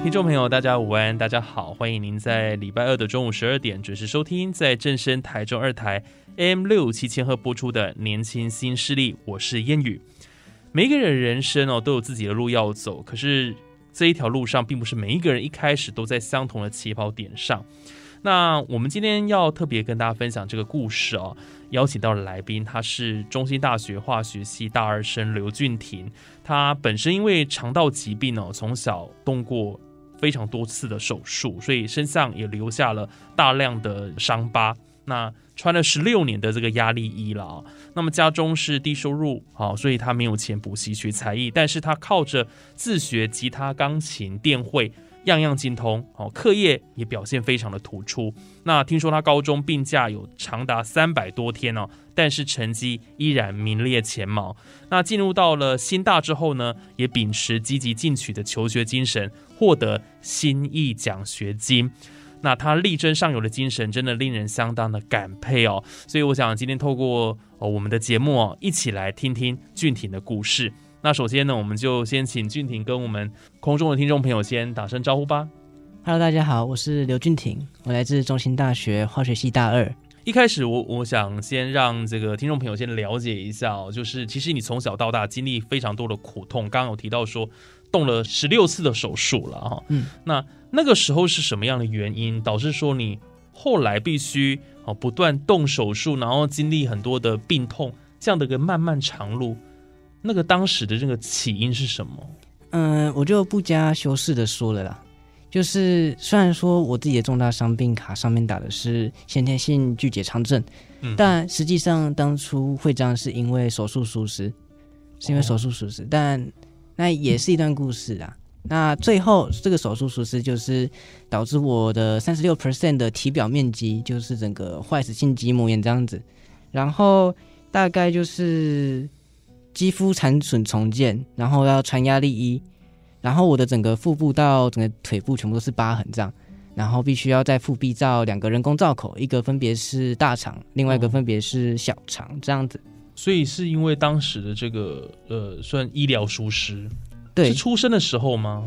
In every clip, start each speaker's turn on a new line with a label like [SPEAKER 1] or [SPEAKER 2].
[SPEAKER 1] 听众朋友，大家午安，大家好，欢迎您在礼拜二的中午十二点准时收听，在正声台中二台 M 六七千赫播出的《年轻新势力》，我是烟雨。每一个人人生哦都有自己的路要走，可是这一条路上，并不是每一个人一开始都在相同的起跑点上。那我们今天要特别跟大家分享这个故事哦，邀请到的来宾，他是中兴大学化学系大二生刘俊廷，他本身因为肠道疾病哦，从小动过。非常多次的手术，所以身上也留下了大量的伤疤。那穿了十六年的这个压力衣了啊。那么家中是低收入，啊，所以他没有钱补习学才艺，但是他靠着自学吉他、钢琴、电绘，样样精通。哦，课业也表现非常的突出。那听说他高中病假有长达三百多天哦，但是成绩依然名列前茅。那进入到了新大之后呢，也秉持积极进取的求学精神。获得新意奖学金，那他力争上游的精神真的令人相当的感佩哦。所以我想今天透过哦我们的节目哦，一起来听听俊廷的故事。那首先呢，我们就先请俊廷跟我们空中的听众朋友先打声招呼吧。
[SPEAKER 2] Hello，大家好，我是刘俊廷，我来自中兴大学化学系大二。
[SPEAKER 1] 一开始我我想先让这个听众朋友先了解一下哦，就是其实你从小到大经历非常多的苦痛，刚刚有提到说。动了十六次的手术了哈，嗯，那那个时候是什么样的原因导致说你后来必须哦不断动手术，然后经历很多的病痛这样的一个漫漫长路？那个当时的这个起因是什么？
[SPEAKER 2] 嗯，我就不加修饰的说了啦，就是虽然说我自己的重大伤病卡上面打的是先天性巨结肠症，嗯，但实际上当初会这样是因为手术疏失，是因为手术疏失，但。那也是一段故事啊。那最后这个手术实施就是导致我的三十六 percent 的体表面积就是整个坏死性肌膜炎这样子，然后大概就是肌肤残损重建，然后要穿压力衣，然后我的整个腹部到整个腿部全部都是疤痕这样，然后必须要在腹壁造两个人工造口，一个分别是大肠，另外一个分别是小肠这样子。
[SPEAKER 1] 所以是因为当时的这个呃，算医疗疏失，
[SPEAKER 2] 对，
[SPEAKER 1] 是出生的时候吗？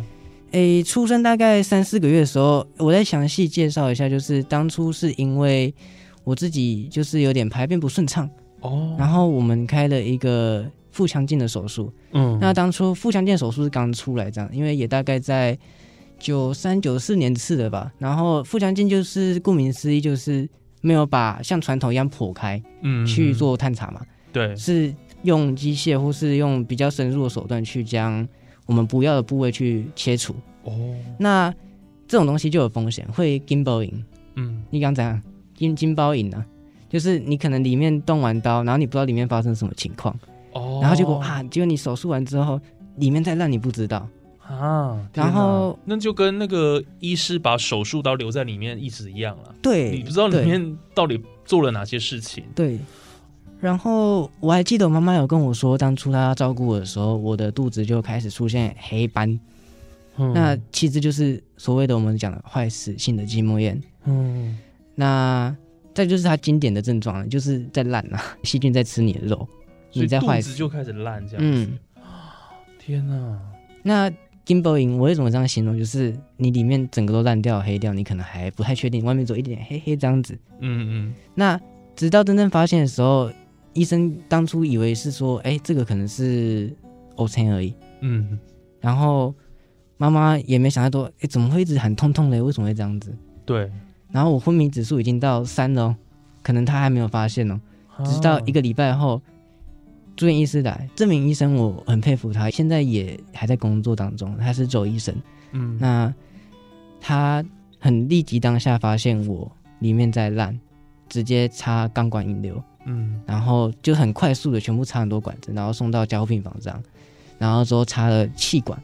[SPEAKER 2] 诶，出生大概三四个月的时候，我再详细介绍一下，就是当初是因为我自己就是有点排便不顺畅哦，然后我们开了一个腹腔镜的手术，嗯，那当初腹腔镜手术是刚出来这样，因为也大概在九三九四年次的吧，然后腹腔镜就是顾名思义就是没有把像传统一样剖开，嗯，去做探查嘛。
[SPEAKER 1] 对，
[SPEAKER 2] 是用机械或是用比较深入的手段去将我们不要的部位去切除。哦，那这种东西就有风险，会金包银。嗯，你刚讲金金包银呢，就是你可能里面动完刀，然后你不知道里面发生什么情况。哦，然后结果啊，结果你手术完之后，里面再烂，你不知道
[SPEAKER 1] 啊。然后那就跟那个医师把手术刀留在里面一直一样了。
[SPEAKER 2] 对，
[SPEAKER 1] 你不知道里面到底做了哪些事情。
[SPEAKER 2] 对。然后我还记得我妈妈有跟我说，当初她照顾我的时候，我的肚子就开始出现黑斑，那其实就是所谓的我们讲的坏死性的筋膜炎。嗯，那再就是它经典的症状，就是在烂啊，细菌在吃你的肉，
[SPEAKER 1] 你在坏死就开始烂这样子。天哪！
[SPEAKER 2] 那金包银我为什么这样形容？就是你里面整个都烂掉、黑掉，你可能还不太确定，外面走一点黑黑这样子。嗯嗯。那直到真正发现的时候。医生当初以为是说，哎，这个可能是 O 层而已。嗯，然后妈妈也没想太多，哎，怎么会一直很痛痛嘞？为什么会这样子？
[SPEAKER 1] 对。
[SPEAKER 2] 然后我昏迷指数已经到三了，可能他还没有发现哦。直到一个礼拜后，住院医师来，这名医生我很佩服他，现在也还在工作当中，他是周医生。
[SPEAKER 1] 嗯，
[SPEAKER 2] 那他很立即当下发现我里面在烂，直接插钢管引流，
[SPEAKER 1] 嗯。
[SPEAKER 2] 然后就很快速的全部插很多管子，然后送到加护病房这样，然后之后插了气管，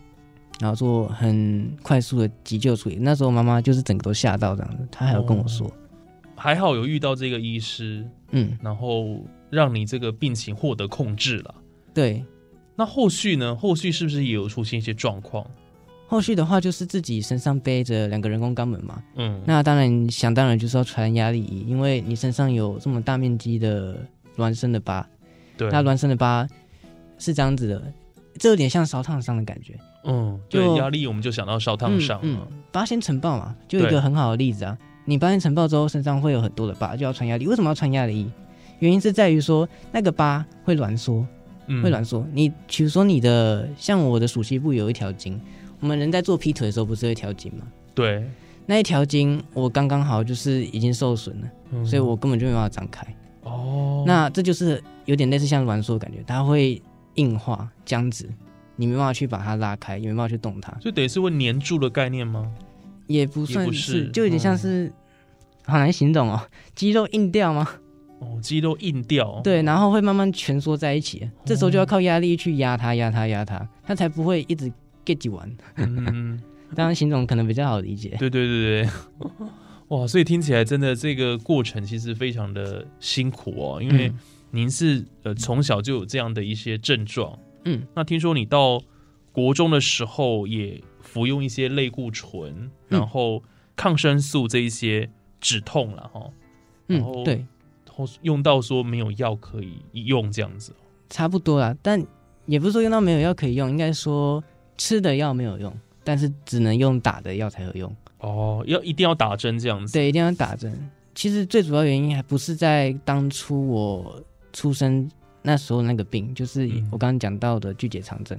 [SPEAKER 2] 然后做很快速的急救处理。那时候妈妈就是整个都吓到这样子，她还有跟我说，
[SPEAKER 1] 还好有遇到这个医师，
[SPEAKER 2] 嗯，
[SPEAKER 1] 然后让你这个病情获得控制了。
[SPEAKER 2] 对。
[SPEAKER 1] 那后续呢？后续是不是也有出现一些状况？
[SPEAKER 2] 后续的话就是自己身上背着两个人工肛门嘛，
[SPEAKER 1] 嗯，
[SPEAKER 2] 那当然想当然就是要传压力仪，因为你身上有这么大面积的孪生的疤，
[SPEAKER 1] 对，
[SPEAKER 2] 那孪生的疤是这样子的，这有点像烧烫伤的感觉。
[SPEAKER 1] 嗯，
[SPEAKER 2] 就
[SPEAKER 1] 对，压力我们就想到烧烫伤
[SPEAKER 2] 嗯疤。仙尘爆嘛，就一个很好的例子啊。你八仙尘爆之后，身上会有很多的疤，就要穿压力。为什么要穿压力衣？原因是在于说那个疤会挛缩，
[SPEAKER 1] 嗯
[SPEAKER 2] 会挛缩。你比如说你的，像我的属膝部有一条筋，我们人在做劈腿的时候不是有一条筋吗？
[SPEAKER 1] 对，
[SPEAKER 2] 那一条筋我刚刚好就是已经受损了，
[SPEAKER 1] 嗯
[SPEAKER 2] 所以我根本就没办法张开。
[SPEAKER 1] 哦，
[SPEAKER 2] 那这就是有点类似像挛缩的感觉，它会硬化僵直，你没办法去把它拉开，也没办法去动它。
[SPEAKER 1] 所以等于是会粘住的概念吗？
[SPEAKER 2] 也不算是，
[SPEAKER 1] 是
[SPEAKER 2] 就有点像是，好难形容哦，肌肉硬掉吗？
[SPEAKER 1] 哦，肌肉硬掉。
[SPEAKER 2] 对，然后会慢慢蜷缩在一起，这时候就要靠压力去压它、压它、压它，它才不会一直 get 完。
[SPEAKER 1] 嗯，
[SPEAKER 2] 当然，形容可能比较好理解。
[SPEAKER 1] 对对对对。哇，所以听起来真的这个过程其实非常的辛苦哦，因为
[SPEAKER 2] 嗯
[SPEAKER 1] 您是呃从小就有这样的一些症状，
[SPEAKER 2] 嗯，
[SPEAKER 1] 那听说你到国中的时候也服用一些类固醇，
[SPEAKER 2] 嗯
[SPEAKER 1] 然后抗生素这一些止痛了哈，
[SPEAKER 2] 嗯，对，
[SPEAKER 1] 然后用到说没有药可以用这样子。
[SPEAKER 2] 差不多啦，但也不是说用到没有药可以用，应该说吃的药没有用，但是只能用打的药才有用。
[SPEAKER 1] 哦，要一定要打针这样子。
[SPEAKER 2] 对，一定要打针。其实最主要原因还不是在当初我出生那时候那个病，就是
[SPEAKER 1] 嗯
[SPEAKER 2] 我刚刚讲到的巨结肠症，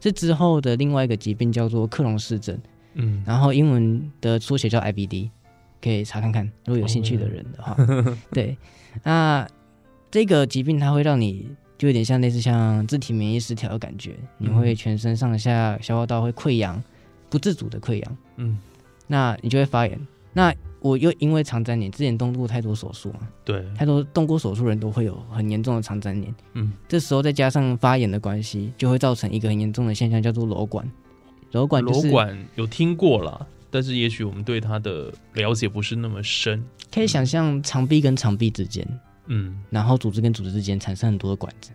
[SPEAKER 2] 是之后的另外一个疾病叫做克隆氏症，
[SPEAKER 1] 嗯，
[SPEAKER 2] 然后英文的缩写叫 IBD，可以查看看，如果有兴趣的人的话。对，那这个疾病它会让你就有点像类似像自体免疫失调的感觉，你会
[SPEAKER 1] 嗯
[SPEAKER 2] 全身上下消化道会溃疡，不自主的溃疡。
[SPEAKER 1] 嗯，
[SPEAKER 2] 那你就会发炎。那我又因为肠粘连，之前动过太多手术嘛，
[SPEAKER 1] 对，
[SPEAKER 2] 太多动过手术人都会有很严重的肠粘连。
[SPEAKER 1] 嗯，
[SPEAKER 2] 这时候再加上发炎的关系，就会造成一个很严重的现象，叫做瘘管。瘘管就是
[SPEAKER 1] 瘘管有听过啦，但是也许我们对它的了解不是那么深。
[SPEAKER 2] 可以想象肠壁跟肠壁之间，
[SPEAKER 1] 嗯，
[SPEAKER 2] 然后组织跟组织之间产生很多的管子，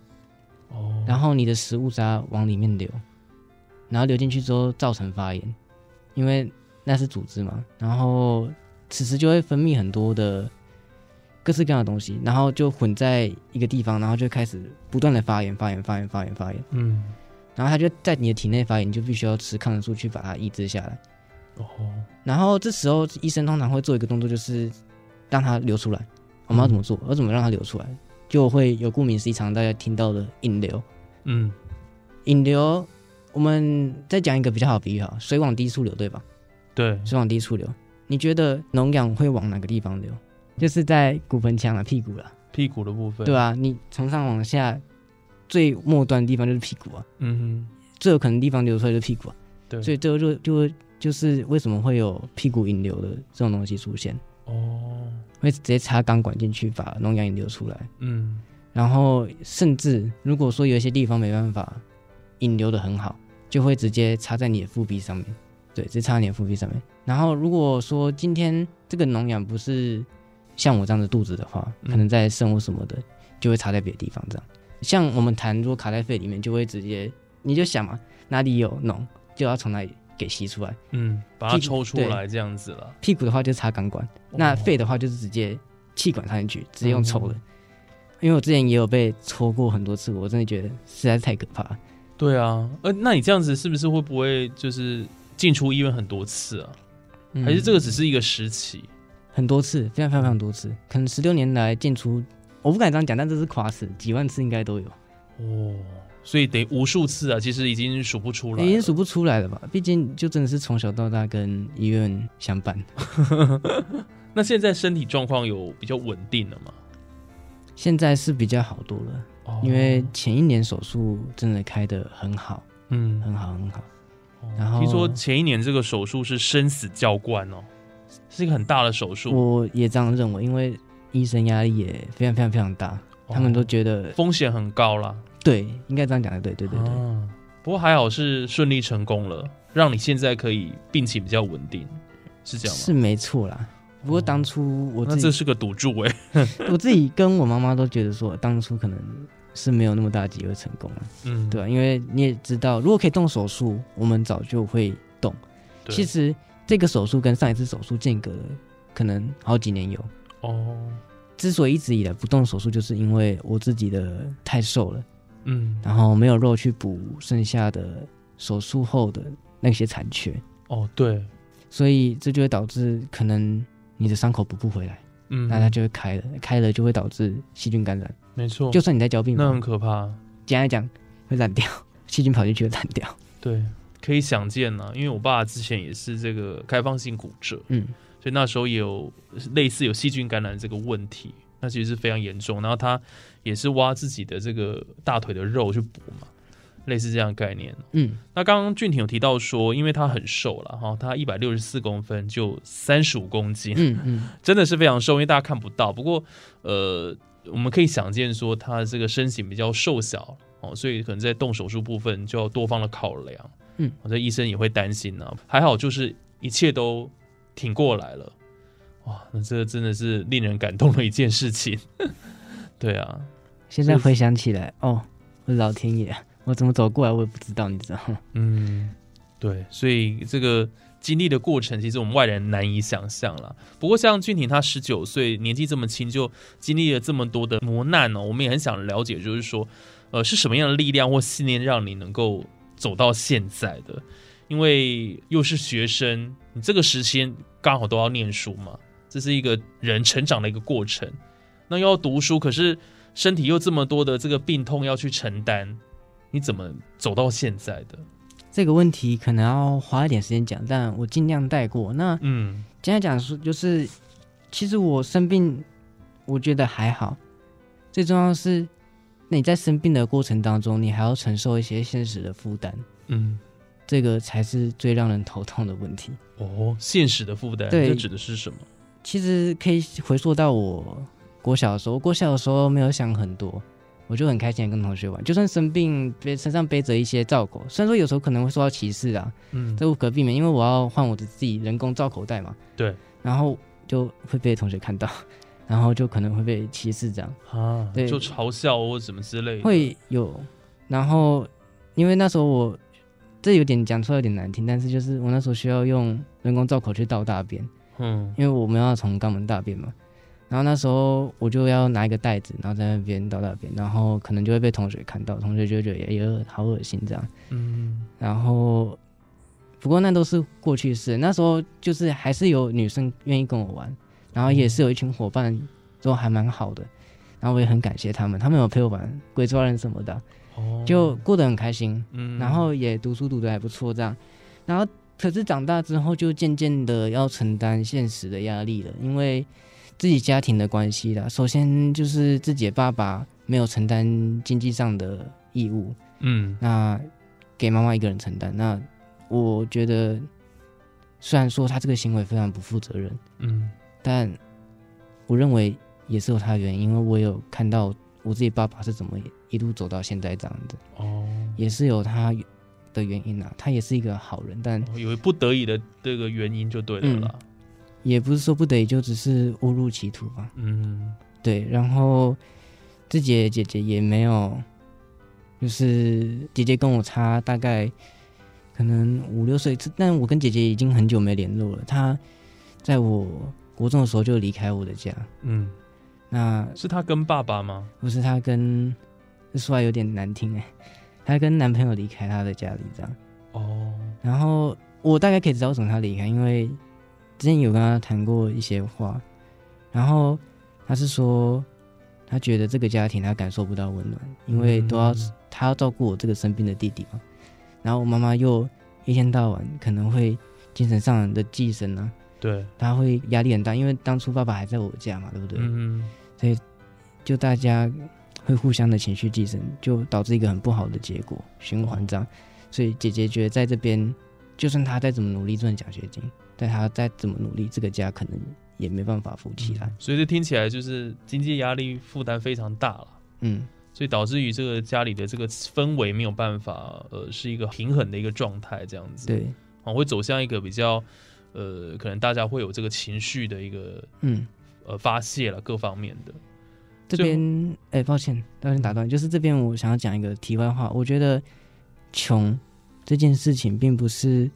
[SPEAKER 1] 哦，
[SPEAKER 2] 然后你的食物渣往里面流，然后流进去之后造成发炎，因为那是组织嘛，然后此时就会分泌很多的各式各样的东西，然后就混在一个地方，然后就开始不断的发炎、发炎、发炎、发炎、发炎，
[SPEAKER 1] 嗯，
[SPEAKER 2] 然后它就在你的体内发炎，你就必须要吃抗生素去把它抑制下来。
[SPEAKER 1] 哦，
[SPEAKER 2] 然后这时候医生通常会做一个动作，就是让它流出来。我们要怎么做？要怎么让它流出来？就会有顾名思义，常大家听到的引流。
[SPEAKER 1] 嗯，
[SPEAKER 2] 引流，我们再讲一个比较好的比喻哈，水往低处流，对吧？
[SPEAKER 1] 对，
[SPEAKER 2] 水往低处流，你觉得脓氧会往哪个地方流？就是在骨盆腔啊，屁股啦，
[SPEAKER 1] 屁股的部分，
[SPEAKER 2] 对啊、你从上往下，最末端的地方就是屁股啊，
[SPEAKER 1] 嗯哼
[SPEAKER 2] 最有可能地方流出来就是屁股啊，
[SPEAKER 1] 对
[SPEAKER 2] 所以最后就就就是为什么会有屁股引流的这种东西出现，
[SPEAKER 1] 哦，
[SPEAKER 2] 会直接插钢管进去把脓氧引流出来，
[SPEAKER 1] 嗯，
[SPEAKER 2] 然后甚至如果说有一些地方没办法引流的很好，就会直接插在你的腹壁上面，对，直接插在你的腹壁上面。然后如果说今天这个脓氧不是像我这样的肚子的话，
[SPEAKER 1] 嗯。
[SPEAKER 2] 可能在肾或什么的，就会插在别的地方这样。像我们痰如果卡在肺里面，就会直接你就想嘛，哪里有脓就要从哪里给吸出来。
[SPEAKER 1] 嗯，把它抽出
[SPEAKER 2] 对
[SPEAKER 1] 来这样子了。
[SPEAKER 2] 屁股的话就插钢管，那
[SPEAKER 1] 哦
[SPEAKER 2] 肺的话就是直接气管插进去，直接用抽的。
[SPEAKER 1] 嗯
[SPEAKER 2] 因为我之前也有被抽过很多次，我真的觉得实在是太可怕了。
[SPEAKER 1] 对啊，呃，那你这样子是不是会不会就是进出医院很多次啊？
[SPEAKER 2] 嗯
[SPEAKER 1] 还是这个只是一个时期？
[SPEAKER 2] 很多次，非常非常非常多次，可能十六年来进出，我不敢这样讲，但这是夸死，几万次应该都有，
[SPEAKER 1] 哦，所以得无数次啊，其实已经数不出来了，
[SPEAKER 2] 已经数不出来了吧？毕竟就真的是从小到大跟医院相伴。
[SPEAKER 1] 那现在身体状况有比较稳定了吗？
[SPEAKER 2] 现在是比较好多了，
[SPEAKER 1] 哦
[SPEAKER 2] 因为前一年手术真的开的很好，
[SPEAKER 1] 嗯，
[SPEAKER 2] 很好，很好。
[SPEAKER 1] 哦
[SPEAKER 2] 然后
[SPEAKER 1] 听说前一年这个手术是生死交关哦，是一个很大的手术，
[SPEAKER 2] 我也这样认为，因为医生压力也非常非常非常大，他们都觉得
[SPEAKER 1] 风险很高啦。
[SPEAKER 2] 对，应该这样讲的，对对对对。
[SPEAKER 1] 啊不过还好是顺利成功了，让你现在可以病情比较稳定，是这样吗？
[SPEAKER 2] 是没错啦。不过当初我自己，
[SPEAKER 1] 那这是个赌注哎、
[SPEAKER 2] 我自己跟我妈妈都觉得说，当初可能是没有那么大机会成功了，
[SPEAKER 1] 嗯，
[SPEAKER 2] 对吧、因为你也知道，如果可以动手术，我们早就会动。其实这个手术跟上一次手术间隔了可能好几年有。
[SPEAKER 1] 哦，
[SPEAKER 2] 之所以一直以来不动手术，就是因为我自己的太瘦了，
[SPEAKER 1] 嗯，
[SPEAKER 2] 然后没有肉去补剩下的手术后的那些残缺，
[SPEAKER 1] 哦，对，
[SPEAKER 2] 所以这就会导致可能你的伤口补不回来，
[SPEAKER 1] 嗯，
[SPEAKER 2] 那它就会开了，开了就会导致细菌感染。
[SPEAKER 1] 没错，
[SPEAKER 2] 就算你在交病
[SPEAKER 1] 那很，可怕，
[SPEAKER 2] 简单来讲会烂掉，细菌跑进去会烂掉。
[SPEAKER 1] 对，可以想见呐、因为我爸之前也是这个开放性骨折，
[SPEAKER 2] 嗯，
[SPEAKER 1] 所以那时候也有类似有细菌感染这个问题，那其实是非常严重。然后他也是挖自己的这个大腿的肉去补嘛，类似这样的概念。
[SPEAKER 2] 嗯，
[SPEAKER 1] 那刚刚俊廷有提到说，因为他很瘦了哈，他一百六十四公分就三十五公斤，
[SPEAKER 2] 嗯嗯，
[SPEAKER 1] 真的是非常瘦，因为大家看不到。不过呃，我们可以想见说他这个身形比较瘦小哦，所以可能在动手术部分就要多方的考量。
[SPEAKER 2] 嗯，
[SPEAKER 1] 这医生也会担心呢、还好就是一切都挺过来了。哇，那这个真的是令人感动的一件事情。对啊，
[SPEAKER 2] 现在回想起来，哦，我的老天爷，我怎么走过来我也不知道，你知道吗？
[SPEAKER 1] 嗯，对，所以这个经历的过程，其实我们外人难以想象了。不过像俊廷他十九岁，年纪这么轻，就经历了这么多的磨难哦，我们也很想了解，就是说，呃，是什么样的力量或信念让你能够走到现在的？因为又是学生，你这个时间刚好都要念书嘛，这是一个人成长的一个过程。那要读书，可是身体又这么多的这个病痛要去承担，你怎么走到现在的？
[SPEAKER 2] 这个问题可能要花一点时间讲，但我尽量带过。那
[SPEAKER 1] 嗯
[SPEAKER 2] 今天讲说，就是其实我生病，我觉得还好。最重要的是，那你在生病的过程当中，你还要承受一些现实的负担，
[SPEAKER 1] 嗯，
[SPEAKER 2] 这个才是最让人头痛的问题。
[SPEAKER 1] 哦，现实的负担，
[SPEAKER 2] 对
[SPEAKER 1] 这指的是什么？
[SPEAKER 2] 其实可以回溯到我国小的时候，我国小的时候没有想很多，我就很开心的跟同学玩，就算生病背身上背着一些罩口，虽然说有时候可能会受到歧视啊，
[SPEAKER 1] 嗯，
[SPEAKER 2] 这无可避免，因为我要换我的自己人工罩口袋嘛。
[SPEAKER 1] 对，
[SPEAKER 2] 然后就会被同学看到，然后就可能会被歧视这样，
[SPEAKER 1] 啊，
[SPEAKER 2] 对。
[SPEAKER 1] 就嘲笑或什么之类的，
[SPEAKER 2] 会有。然后因为那时候我这有点讲出来有点难听，但是就是我那时候需要用人工造口去倒大便，
[SPEAKER 1] 嗯
[SPEAKER 2] 因为我们要从肛门大便嘛。然后那时候我就要拿一个袋子，然后在那边倒大便，然后可能就会被同学看到，同学就会觉得也也好恶心这样。
[SPEAKER 1] 嗯
[SPEAKER 2] 然后，不过那都是过去式。那时候就是还是有女生愿意跟我玩，然后也是有一群伙伴都还蛮好的，然后我也很感谢他们，他们有陪我玩鬼抓人什么的，
[SPEAKER 1] 哦，
[SPEAKER 2] 就过得很开心，
[SPEAKER 1] 嗯
[SPEAKER 2] 然后也读书读得还不错这样。然后可是长大之后就渐渐的要承担现实的压力了，因为自己家庭的关系啦。首先就是自己的爸爸没有承担经济上的义务，
[SPEAKER 1] 嗯
[SPEAKER 2] 那给妈妈一个人承担。那我觉得，虽然说他这个行为非常不负责任，
[SPEAKER 1] 嗯
[SPEAKER 2] 但我认为也是有他的原因，因为我有看到我自己爸爸是怎么一路走到现在这样子，
[SPEAKER 1] 哦，
[SPEAKER 2] 也是有他的原因啊。他也是一个好人，但
[SPEAKER 1] 有不得已的这个原因就对了啦，
[SPEAKER 2] 也不是说不得已，就只是误入歧途吧。
[SPEAKER 1] 嗯
[SPEAKER 2] 对，然后自己的姐姐也没有，就是姐姐跟我差大概可能五六岁，但我跟姐姐已经很久没联络了。她在我国中的时候就离开我的家，
[SPEAKER 1] 嗯，
[SPEAKER 2] 那
[SPEAKER 1] 是他跟爸爸吗？
[SPEAKER 2] 不是她跟，这说来有点难听哎，她跟男朋友离开她的家里这样。
[SPEAKER 1] 哦，
[SPEAKER 2] 然后我大概可以知道为什么她离开，因为之前有跟她谈过一些话，然后她是说，她觉得这个家庭她感受不到温暖，因为都要
[SPEAKER 1] 嗯。
[SPEAKER 2] 她要照顾我这个生病的弟弟嘛，然后我妈妈又一天到晚可能会精神上的寄生啊，
[SPEAKER 1] 对，
[SPEAKER 2] 她会压力很大，因为当初爸爸还在我家嘛，对不对？
[SPEAKER 1] 嗯所以
[SPEAKER 2] 就大家会互相的情绪寄生，就导致一个很不好的结果循环这样。所以姐姐觉得在这边，就算她再怎么努力赚奖学金，但她再怎么努力，这个家可能也没办法扶起来。
[SPEAKER 1] 所以这听起来就是经济压力负担非常大了。
[SPEAKER 2] 嗯，
[SPEAKER 1] 所以导致于这个家里的这个氛围没有办法，呃，是一个平衡的一个状态，这样子。
[SPEAKER 2] 对，
[SPEAKER 1] 啊，会走向一个比较，呃，可能大家会有这个情绪的一个，
[SPEAKER 2] 嗯，
[SPEAKER 1] 呃，发泄了各方面的。
[SPEAKER 2] 这边，哎，抱歉，抱歉打断，就是这边我想要讲一个题外话，我觉得穷这件事情并不是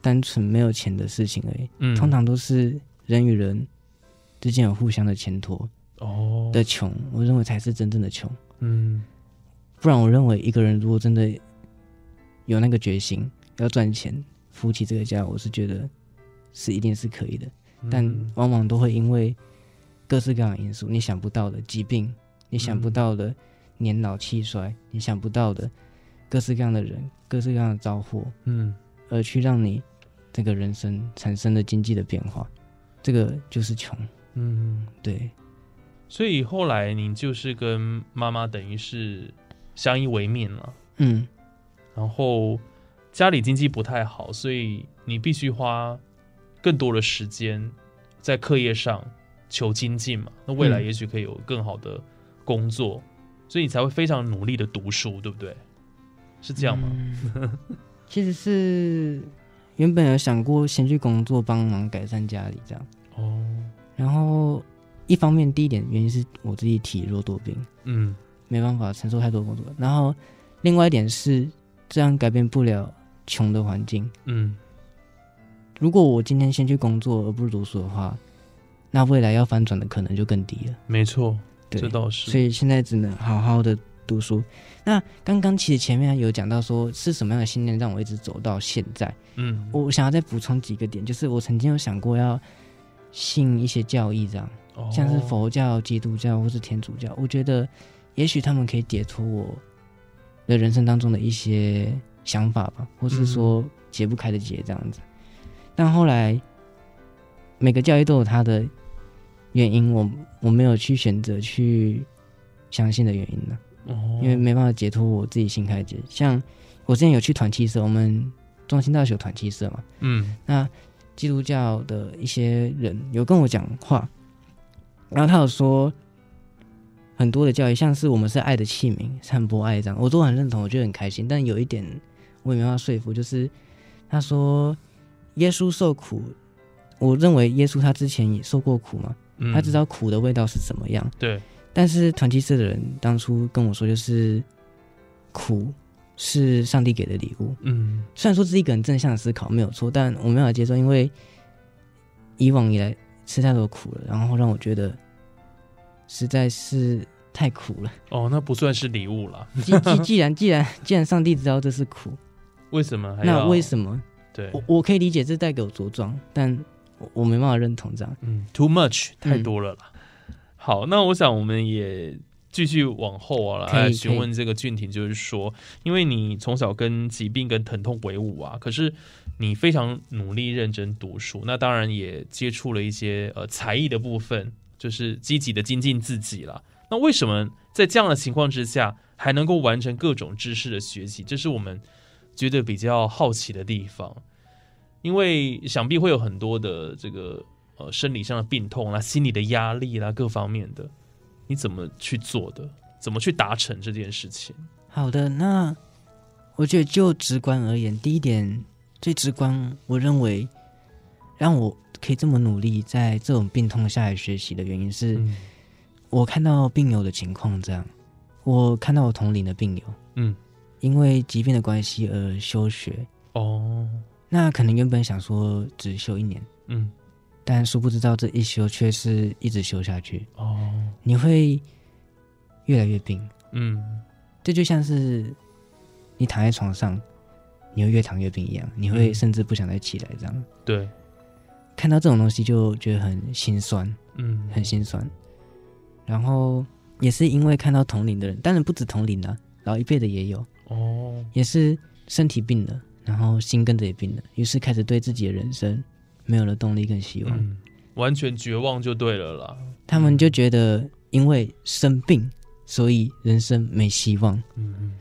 [SPEAKER 2] 单纯没有钱的事情而已，
[SPEAKER 1] 嗯，
[SPEAKER 2] 通常都是人与人之间有互相的牵拖。
[SPEAKER 1] 哦
[SPEAKER 2] 的穷，我认为才是真正的穷。
[SPEAKER 1] 嗯，
[SPEAKER 2] 不然我认为一个人如果真的有那个决心要赚钱扶起这个家，我是觉得是一定是可以的。但往往都会因为各式各样的因素，你想不到的疾病，你想不到的年老气衰，你想不到的各式各样的人，各式各样的遭祸，
[SPEAKER 1] 嗯，
[SPEAKER 2] 而去让你这个人生产生了经济的变化，这个就是穷。
[SPEAKER 1] 嗯，
[SPEAKER 2] 对。
[SPEAKER 1] 所以后来你就是跟妈妈等于是相依为命了，
[SPEAKER 2] 嗯，
[SPEAKER 1] 然后家里经济不太好，所以你必须花更多的时间在课业上求精进嘛。那未来也许可以有更好的工作，所以你才会非常努力的读书，对不对？是这样吗？
[SPEAKER 2] 嗯、其实是原本有想过先去工作，帮忙改善家里这样。
[SPEAKER 1] 哦，
[SPEAKER 2] 然后。一方面，第一点原因是我自己体弱多病，
[SPEAKER 1] 嗯，
[SPEAKER 2] 没办法承受太多工作。然后，另外一点是这样改变不了穷的环境，
[SPEAKER 1] 嗯。
[SPEAKER 2] 如果我今天先去工作而不是读书的话，那未来要翻转的可能就更低了。
[SPEAKER 1] 没错，
[SPEAKER 2] 对，
[SPEAKER 1] 这倒是。
[SPEAKER 2] 所以现在只能好好的读书。那刚刚其实前面有讲到说是什么样的信念让我一直走到现在。
[SPEAKER 1] 嗯，
[SPEAKER 2] 我想要再补充几个点，就是我曾经有想过要信一些教义这样。像是佛教、基督教或是天主教，我觉得也许他们可以解脱我的人生当中的一些想法吧，或是说解不开的结这样子。但后来每个教义都有它的原因，我我没有去选择去相信的原因呢，因为没办法解脱我自己心开结。像我之前有去团契社，我们中心大学团契社嘛，
[SPEAKER 1] 嗯，
[SPEAKER 2] 那基督教的一些人有跟我讲话。然后他有说很多的教育，像是我们是爱的器皿，散播爱这样，我都很认同，我觉得很开心。但有一点我也没办法说服，就是他说耶稣受苦，我认为耶稣他之前也受过苦嘛，他知道苦的味道是怎么样。
[SPEAKER 1] 对。
[SPEAKER 2] 但是团契社的人当初跟我说，就是苦是上帝给的礼物。
[SPEAKER 1] 嗯。
[SPEAKER 2] 虽然说是一个很正向的思考没有错，但我没法接受，因为以往以来。吃太多苦了，然后让我觉得实在是太苦了。
[SPEAKER 1] 哦，那不算是礼物了。
[SPEAKER 2] 既既既然既然既然上帝知道这是苦，
[SPEAKER 1] 为什么还？
[SPEAKER 2] 那为什么？
[SPEAKER 1] 对，
[SPEAKER 2] 我我可以理解这带给我茁壮，但我我没办法认同这样。
[SPEAKER 1] 嗯，too much 太多了啦。好，那我想我们也继续往后啊，来询问这个俊廷，就是说，因为你从小跟疾病跟疼痛为伍啊，可是。你非常努力认真读书，那当然也接触了一些呃才艺的部分，就是积极的精进自己了。那为什么在这样的情况之下还能够完成各种知识的学习？这是我们觉得比较好奇的地方。因为想必会有很多的这个呃生理上的病痛啦、心理的压力啦各方面的，你怎么去做的？怎么去达成这件事情？
[SPEAKER 2] 好的，那我觉得就直观而言，第一点。最直观，我认为让我可以这么努力在这种病痛下来学习的原因是，我看到病友的情况这样，我看到我同龄的病友，
[SPEAKER 1] 嗯，
[SPEAKER 2] 因为疾病的关系而休学，
[SPEAKER 1] 哦，
[SPEAKER 2] 那可能原本想说只休一年，
[SPEAKER 1] 嗯，
[SPEAKER 2] 但殊不知道这一休却是一直休下去，
[SPEAKER 1] 哦，
[SPEAKER 2] 你会越来越病，
[SPEAKER 1] 嗯，
[SPEAKER 2] 这就像是你躺在床上。你会越躺越病一样，你会甚至不想再起来这样。
[SPEAKER 1] 对，
[SPEAKER 2] 看到这种东西就觉得很心酸，
[SPEAKER 1] 嗯，
[SPEAKER 2] 很心酸。然后也是因为看到同龄的人，当然不止同龄啊，老一辈的也有
[SPEAKER 1] 哦，
[SPEAKER 2] 也是身体病了，然后心跟着也病了，于是开始对自己的人生没有了动力跟希望，
[SPEAKER 1] 完全绝望就对了啦。
[SPEAKER 2] 他们就觉得因为生病，所以人生没希望。
[SPEAKER 1] 嗯嗯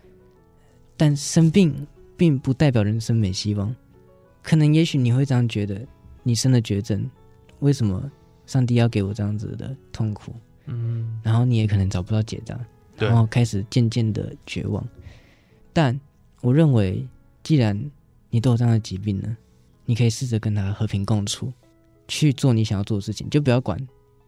[SPEAKER 2] 但生病并不代表人生没希望。可能也许你会这样觉得，你生了绝症，为什么上帝要给我这样子的痛苦？
[SPEAKER 1] 嗯，
[SPEAKER 2] 然后你也可能找不到解答，然后开始渐渐的绝望。但我认为，既然你都有这样的疾病呢，你可以试着跟他和平共处，去做你想要做的事情，就不要管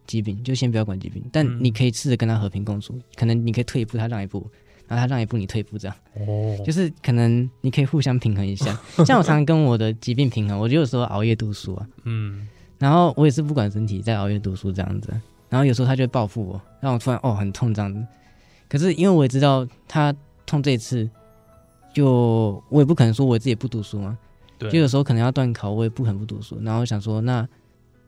[SPEAKER 2] 疾病，就先不要管疾病。但
[SPEAKER 1] 嗯
[SPEAKER 2] 你可以试着跟他和平共处，可能你可以退一步，他让一步，然后他让一步，你退一步，这样。
[SPEAKER 1] 哦，
[SPEAKER 2] 就是可能你可以互相平衡一下。像我常常跟我的疾病平衡，我就有时候熬夜读书啊，
[SPEAKER 1] 嗯
[SPEAKER 2] 然后我也是不管身体在熬夜读书这样子，然后有时候他就会报复我，让我突然哦很痛这样子。可是因为我也知道他痛这一次，就我也不可能说我自己不读书嘛，
[SPEAKER 1] 对，
[SPEAKER 2] 就有时候可能要断考，我也不可能不读书。然后想说，那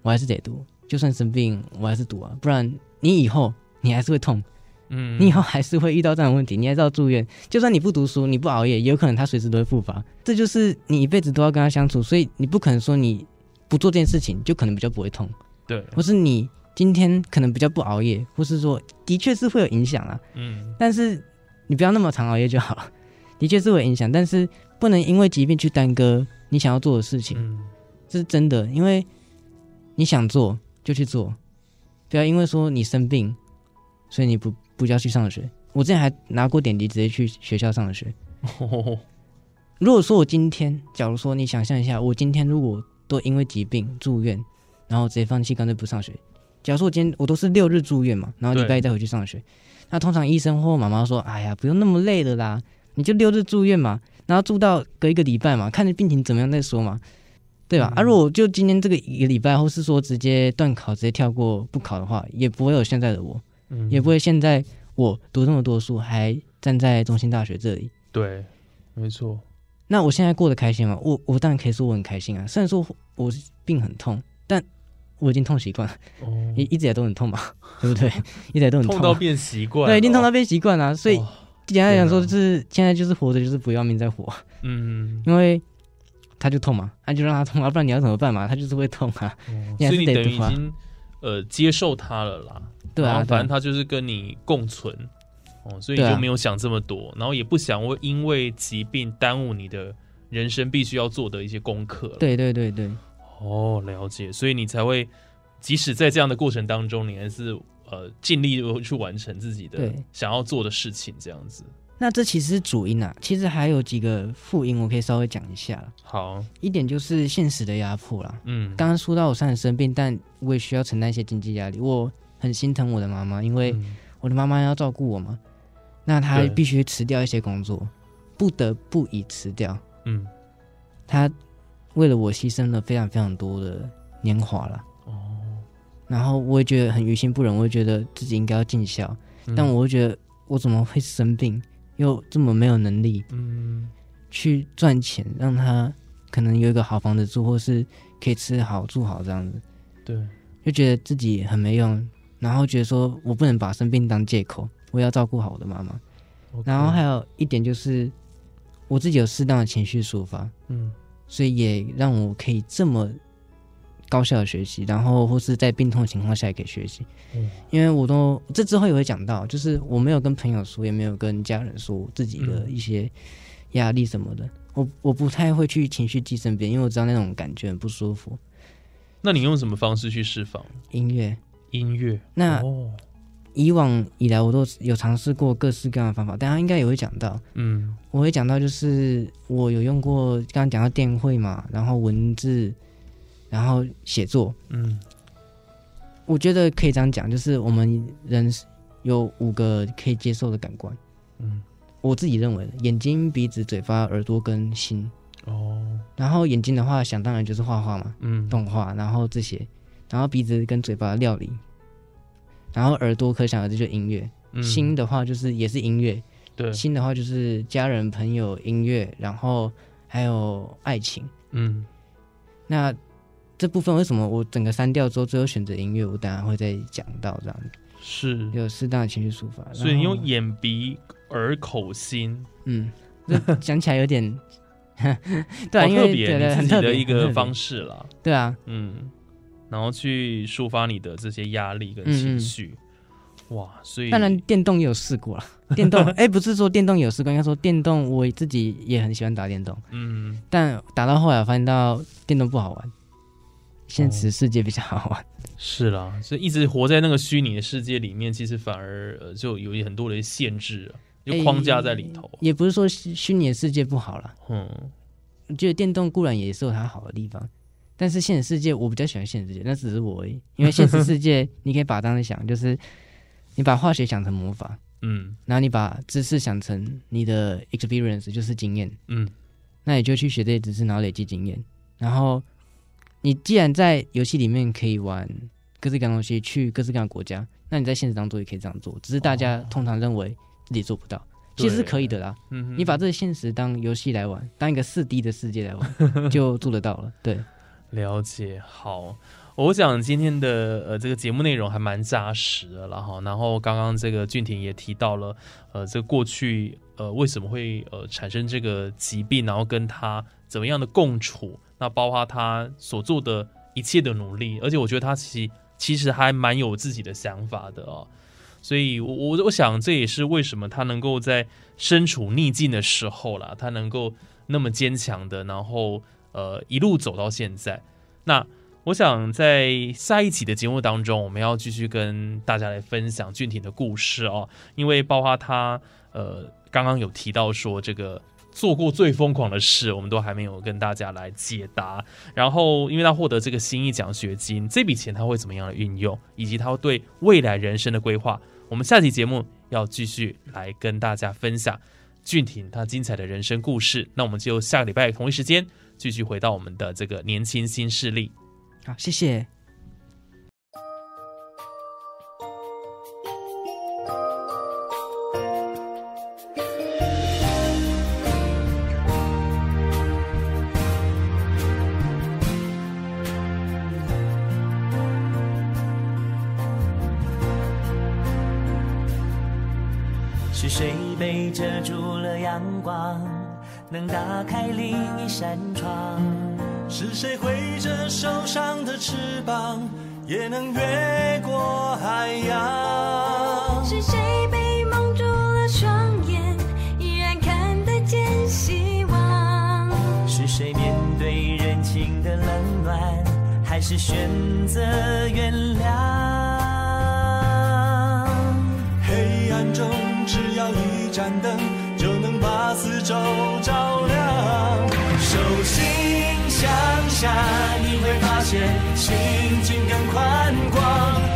[SPEAKER 2] 我还是得读，就算生病我还是读啊，不然你以后你还是会痛，
[SPEAKER 1] 嗯
[SPEAKER 2] 你以后还是会遇到这样的问题，你还是要住院。就算你不读书，你不熬夜，也有可能他随时都会复发。这就是你一辈子都要跟他相处，所以你不可能说你不做这件事情，就可能比较不会痛，
[SPEAKER 1] 对，
[SPEAKER 2] 或是你今天可能比较不熬夜，或是说的确是会有影响啊。
[SPEAKER 1] 嗯
[SPEAKER 2] 但是你不要那么常熬夜就好了，的确是会有影响，但是不能因为疾病去耽搁你想要做的事情，
[SPEAKER 1] 嗯
[SPEAKER 2] 这是真的。因为你想做就去做，不要因为说你生病，所以你不不要去上学。我之前还拿过点滴直接去学校上的学。
[SPEAKER 1] 哦
[SPEAKER 2] 如果说我今天，假如说你想象一下，我今天如果都因为疾病住院，然后直接放弃，干脆不上学。假如说我今天我都是六日住院嘛，然后礼拜一再回去上学，那通常医生或妈妈说：“哎呀，不用那么累的啦，你就六日住院嘛，然后住到隔一个礼拜嘛，看你病情怎么样再说嘛，对吧？”
[SPEAKER 1] 嗯
[SPEAKER 2] 啊，如果就今天这个一个礼拜，或是说直接断考，直接跳过不考的话，也不会有现在的我，
[SPEAKER 1] 嗯
[SPEAKER 2] 也不会现在我读那么多书，还站在中心大学这里。
[SPEAKER 1] 对，没错，
[SPEAKER 2] 那我现在过得开心吗？我我当然可以说我很开心啊。虽然说我病很痛，但我已经痛习惯了，
[SPEAKER 1] 哦
[SPEAKER 2] 一一直也都很痛嘛，对不对？一直都很痛啊，
[SPEAKER 1] 痛到变习惯了，
[SPEAKER 2] 对，一定痛到变习惯了。所以
[SPEAKER 1] 哇
[SPEAKER 2] 简单来讲说，就是现在就是活着就是不要命在活，
[SPEAKER 1] 嗯，
[SPEAKER 2] 因为他就痛嘛，那就让他痛啊，不然你要怎么办嘛？他就是会痛啊，
[SPEAKER 1] 哦。
[SPEAKER 2] 你还是
[SPEAKER 1] 所以你等于已经呃接受他了啦，
[SPEAKER 2] 对啊，
[SPEAKER 1] 反正他就是跟你共存，哦，所以就没有想这么多，然后也不想为因为疾病耽误你的人生必须要做的一些功课。，
[SPEAKER 2] 对对对对。
[SPEAKER 1] 哦，了解，所以你才会，即使在这样的过程当中，你还是呃尽力地去完成自己的
[SPEAKER 2] 对
[SPEAKER 1] 想要做的事情，这样子。
[SPEAKER 2] 那这其实是主因啊，其实还有几个副因，我可以稍微讲一下啦。
[SPEAKER 1] 好，
[SPEAKER 2] 一点就是现实的压迫啦，
[SPEAKER 1] 嗯，
[SPEAKER 2] 刚刚说到我虽然生病，但我也需要承担一些经济压力。我很心疼我的妈妈，因为
[SPEAKER 1] 嗯
[SPEAKER 2] 我的妈妈要照顾我嘛，那她必须辞掉一些工作，不得不已辞掉。
[SPEAKER 1] 嗯，
[SPEAKER 2] 她为了我牺牲了非常非常多的年华了。
[SPEAKER 1] 哦，
[SPEAKER 2] 然后我也觉得很于心不忍，我也觉得自己应该要尽孝，
[SPEAKER 1] 嗯。
[SPEAKER 2] 但我会觉得我怎么会生病，又这么没有能力
[SPEAKER 1] 嗯。
[SPEAKER 2] 去赚钱，让他可能有一个好房子住，或是可以吃好住好这样子。
[SPEAKER 1] 对，
[SPEAKER 2] 就觉得自己很没用，然后觉得说我不能把生病当借口，我要照顾好我的妈妈。然后还有一点就是，我自己有适当的情绪抒发，
[SPEAKER 1] 嗯。
[SPEAKER 2] 所以也让我可以这么高效的学习，然后或是在病痛的情况下也可以学习。
[SPEAKER 1] 嗯
[SPEAKER 2] 因为我都这之后也会讲到，就是我没有跟朋友说，也没有跟家人说自己的
[SPEAKER 1] 嗯
[SPEAKER 2] 一些压力什么的。我我不太会去情绪寄身边，因为我知道那种感觉很不舒服。
[SPEAKER 1] 那你用什么方式去释放
[SPEAKER 2] 音乐，
[SPEAKER 1] 音乐？
[SPEAKER 2] 那
[SPEAKER 1] 哦，
[SPEAKER 2] 以往以来我都有尝试过各式各样的方法，大家应该也会讲到，
[SPEAKER 1] 嗯
[SPEAKER 2] 我会讲到就是我有用过刚刚讲到电绘嘛，然后文字，然后写作，
[SPEAKER 1] 嗯。
[SPEAKER 2] 我觉得可以这样讲，就是我们人有五个可以接受的感官，
[SPEAKER 1] 嗯，
[SPEAKER 2] 我自己认为的，眼睛、鼻子、嘴巴、耳朵跟心。
[SPEAKER 1] 哦，
[SPEAKER 2] 然后眼睛的话，想当然就是画画嘛，
[SPEAKER 1] 嗯，
[SPEAKER 2] 动画，然后这些，然后鼻子跟嘴巴料理，然后耳朵可想而知就音乐，
[SPEAKER 1] 嗯。
[SPEAKER 2] 心的话就是也是音乐，
[SPEAKER 1] 对，
[SPEAKER 2] 心的话就是家人、朋友、音乐，然后还有爱情。
[SPEAKER 1] 嗯。
[SPEAKER 2] 那这部分为什么我整个删掉之后，最后选择音乐？我等下会再讲到这样子，
[SPEAKER 1] 是，
[SPEAKER 2] 有适当的情绪抒发。
[SPEAKER 1] 所以你用眼鼻耳口心，
[SPEAKER 2] 嗯，这讲起来有点，对因为
[SPEAKER 1] 特别，
[SPEAKER 2] 对对
[SPEAKER 1] 你的一个方式啦，
[SPEAKER 2] 对啊，
[SPEAKER 1] 嗯，然后去抒发你的这些压力跟
[SPEAKER 2] 嗯嗯。
[SPEAKER 1] 情绪。哇，所以
[SPEAKER 2] 当然电动也有试过了，电动哎，不是说电动有试过，应该说电动我自己也很喜欢打电动，
[SPEAKER 1] 嗯，
[SPEAKER 2] 但打到后来发现到电动不好玩，现实世界比较好玩。
[SPEAKER 1] 是啦，所以一直活在那个虚拟的世界里面，其实反而呃就有很多的限制，啊，就框架在里头。
[SPEAKER 2] 也不是说虚虚拟的世界不好啦，嗯，我觉得电动固然也是有它好的地方，但是现实世界我比较喜欢现实世界，那只是我而已，因为现实世界你可以把当想，就是你把化学想成魔法，嗯，然后你把知识想成你的 experience，就是经验，嗯，那你就去学这些知识，然后累积经验，然后。你既然在游戏里面可以玩各式各样东西，去各式各样的国家，那你在现实当中也可以这样做，只是大家通常认为自己做不到，其实是可以的啦。嗯，你把这个现实当游戏来玩，当一个四 D 的世界来玩，就做得到了。对，
[SPEAKER 1] 了解。好，我想今天的呃这个节目内容还蛮扎实的了哈。然后刚刚这个俊廷也提到了，呃，这过去呃为什么会呃产生这个疾病，然后跟他怎么样的共处。那包括他所做的一切的努力，而且我觉得他其其实还蛮有自己的想法的哦，所以，我我我想这也是为什么他能够在身处逆境的时候啦，他能够那么坚强的，然后呃一路走到现在。那我想在下一期的节目当中，我们要继续跟大家来分享俊廷的故事哦，因为包括他呃刚刚有提到说这个。做过最疯狂的事，我们都还没有跟大家来解答。然后，因为他获得这个新意奖学金，这笔钱他会怎么样的运用，以及他对未来人生的规划，我们下期节目要继续来跟大家分享俊廷他精彩的人生故事。那我们就下个礼拜同一时间继续回到我们的这个年轻新势力。
[SPEAKER 2] 好，谢谢。
[SPEAKER 3] 能打开另一扇窗，是谁挥着手上的翅膀，也能越过海洋？
[SPEAKER 4] 是谁被蒙住了双眼，依然看得见希望？
[SPEAKER 3] 是谁面对人情的冷暖，还是选择原谅？向下，你会发现心境更宽广。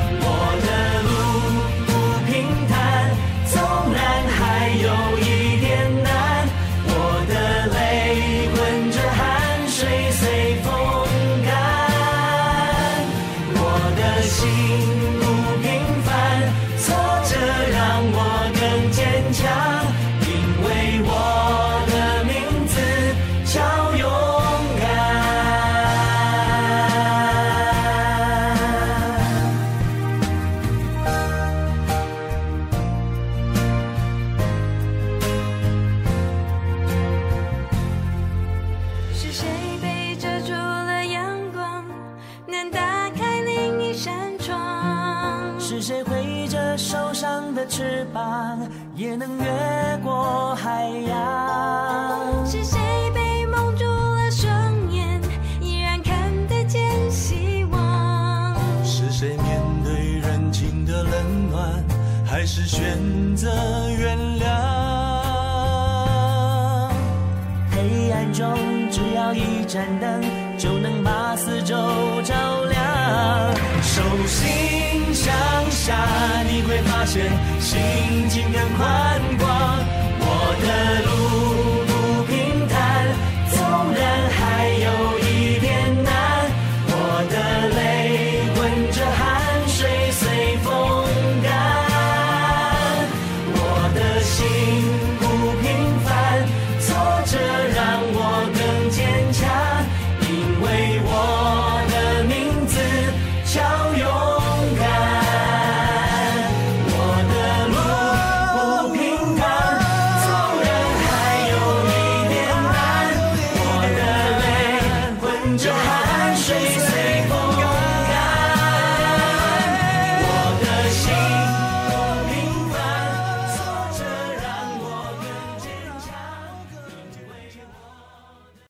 [SPEAKER 3] 心向下，你会发现心境更宽广。我的路。